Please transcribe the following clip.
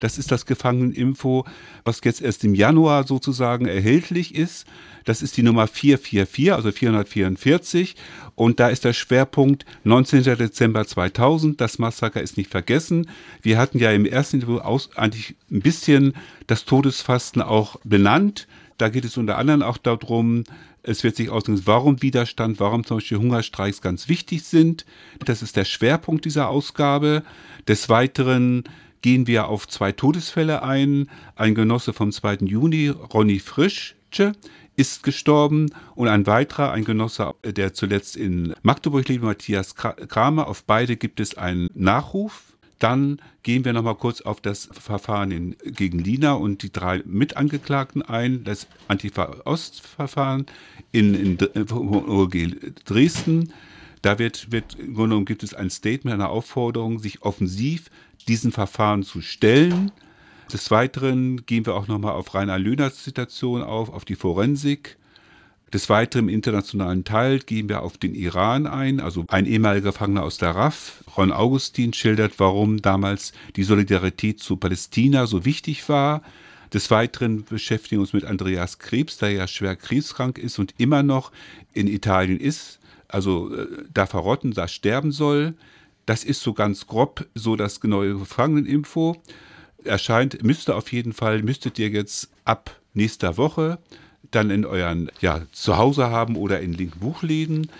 Das ist das Gefangeneninfo, was jetzt erst im Januar sozusagen erhältlich ist. Das ist die Nummer 444, also 444. Und da ist der Schwerpunkt 19. Dezember 2000. Das Massaker ist nicht vergessen. Wir hatten ja im ersten Interview aus, eigentlich ein bisschen das Todesfasten auch benannt. Da geht es unter anderem auch darum, es wird sich ausdrücken, warum Widerstand, warum zum Beispiel Hungerstreiks ganz wichtig sind. Das ist der Schwerpunkt dieser Ausgabe. Des Weiteren gehen wir auf zwei Todesfälle ein. Ein Genosse vom 2. Juni, Ronny Frischke, ist gestorben und ein weiterer, ein Genosse, der zuletzt in Magdeburg lebt, Matthias Kramer. Auf beide gibt es einen Nachruf. Dann gehen wir nochmal kurz auf das Verfahren in, gegen Lina und die drei Mitangeklagten ein, das Antifa-Ost-Verfahren in, in, in Dresden. Da wird, wird, im Grunde genommen gibt es ein Statement, eine Aufforderung, sich offensiv diesen Verfahren zu stellen. Des Weiteren gehen wir auch nochmal auf Rainer Löhners Situation auf, auf die Forensik. Des Weiteren im internationalen Teil gehen wir auf den Iran ein. Also ein ehemaliger Gefangener aus der RAF, Ron Augustin, schildert, warum damals die Solidarität zu Palästina so wichtig war. Des Weiteren beschäftigen wir uns mit Andreas Krebs, der ja schwer krebskrank ist und immer noch in Italien ist, also äh, da verrotten, da sterben soll. Das ist so ganz grob so das genaue Gefangeneninfo. Erscheint, müsste auf jeden Fall, müsstet ihr jetzt ab nächster Woche dann in euren ja, Zuhause haben oder in linken Buchläden.